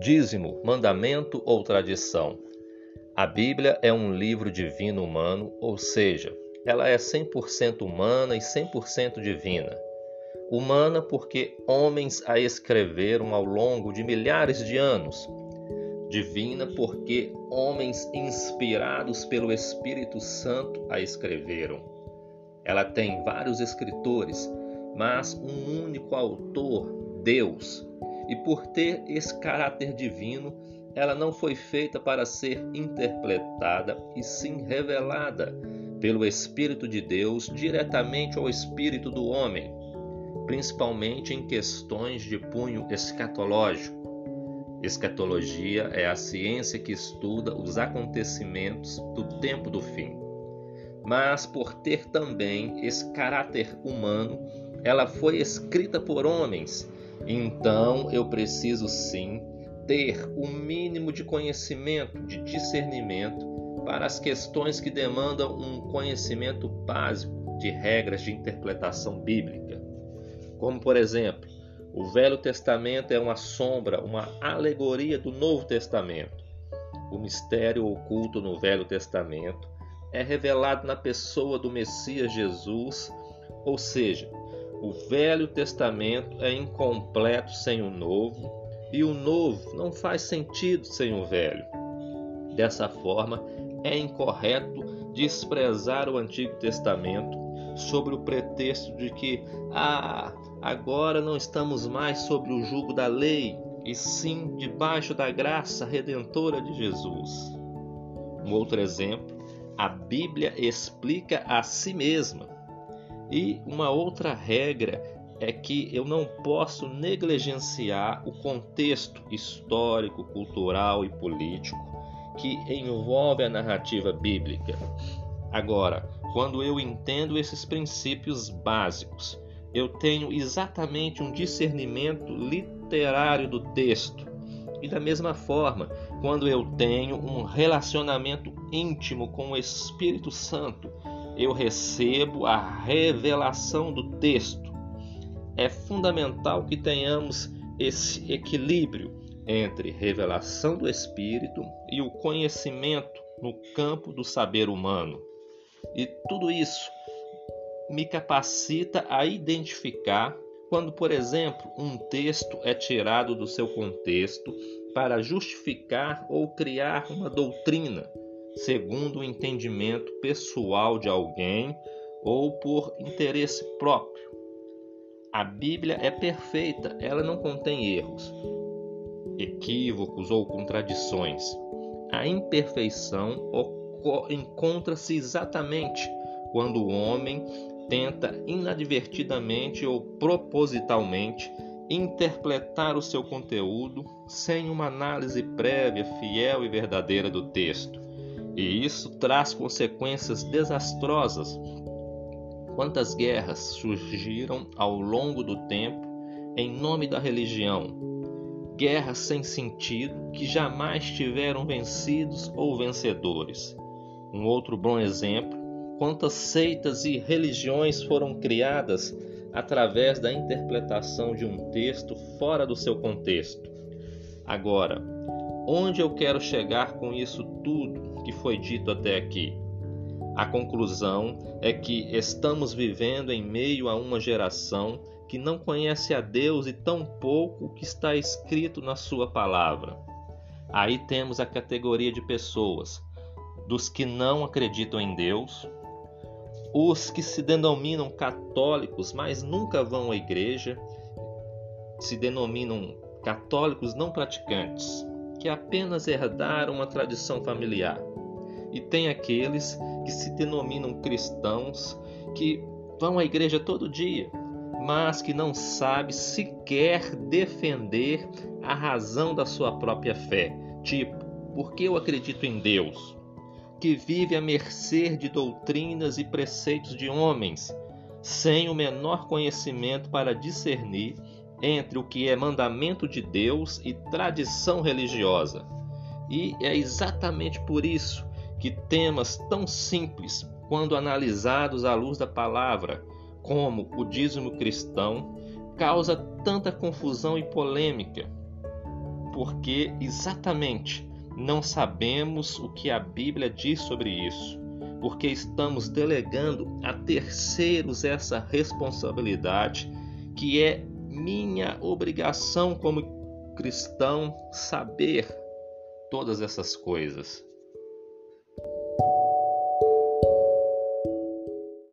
Dízimo, mandamento ou tradição? A Bíblia é um livro divino humano, ou seja, ela é 100% humana e 100% divina. Humana porque homens a escreveram ao longo de milhares de anos. Divina porque homens inspirados pelo Espírito Santo a escreveram. Ela tem vários escritores, mas um único autor, Deus, e por ter esse caráter divino, ela não foi feita para ser interpretada e sim revelada pelo Espírito de Deus diretamente ao espírito do homem, principalmente em questões de punho escatológico. Escatologia é a ciência que estuda os acontecimentos do tempo do fim. Mas por ter também esse caráter humano, ela foi escrita por homens então eu preciso sim ter o mínimo de conhecimento, de discernimento para as questões que demandam um conhecimento básico de regras de interpretação bíblica. Como, por exemplo, o Velho Testamento é uma sombra, uma alegoria do Novo Testamento. O mistério oculto no Velho Testamento é revelado na pessoa do Messias Jesus, ou seja, o Velho Testamento é incompleto sem o Novo, e o Novo não faz sentido sem o Velho. Dessa forma, é incorreto desprezar o Antigo Testamento sobre o pretexto de que, ah, agora não estamos mais sobre o jugo da lei, e sim debaixo da graça redentora de Jesus. Um outro exemplo, a Bíblia explica a si mesma e uma outra regra é que eu não posso negligenciar o contexto histórico, cultural e político que envolve a narrativa bíblica. Agora, quando eu entendo esses princípios básicos, eu tenho exatamente um discernimento literário do texto. E da mesma forma, quando eu tenho um relacionamento íntimo com o Espírito Santo, eu recebo a revelação do texto. É fundamental que tenhamos esse equilíbrio entre revelação do Espírito e o conhecimento no campo do saber humano. E tudo isso me capacita a identificar quando, por exemplo, um texto é tirado do seu contexto para justificar ou criar uma doutrina segundo o entendimento pessoal de alguém ou por interesse próprio. A Bíblia é perfeita, ela não contém erros, equívocos ou contradições. A imperfeição encontra-se exatamente quando o homem tenta inadvertidamente ou propositalmente interpretar o seu conteúdo sem uma análise prévia, fiel e verdadeira do texto. E isso traz consequências desastrosas. Quantas guerras surgiram ao longo do tempo em nome da religião? Guerras sem sentido que jamais tiveram vencidos ou vencedores. Um outro bom exemplo: quantas seitas e religiões foram criadas através da interpretação de um texto fora do seu contexto. Agora, onde eu quero chegar com isso tudo que foi dito até aqui. A conclusão é que estamos vivendo em meio a uma geração que não conhece a Deus e tão pouco o que está escrito na Sua palavra. Aí temos a categoria de pessoas, dos que não acreditam em Deus, os que se denominam católicos, mas nunca vão à igreja, se denominam católicos não praticantes, que apenas herdaram uma tradição familiar e tem aqueles que se denominam cristãos, que vão à igreja todo dia, mas que não sabe sequer defender a razão da sua própria fé. Tipo, porque eu acredito em Deus, que vive à mercê de doutrinas e preceitos de homens, sem o menor conhecimento para discernir entre o que é mandamento de Deus e tradição religiosa. E é exatamente por isso que temas tão simples, quando analisados à luz da palavra, como o dízimo cristão, causa tanta confusão e polêmica. porque exatamente não sabemos o que a Bíblia diz sobre isso, porque estamos delegando a terceiros essa responsabilidade que é minha obrigação como cristão saber todas essas coisas.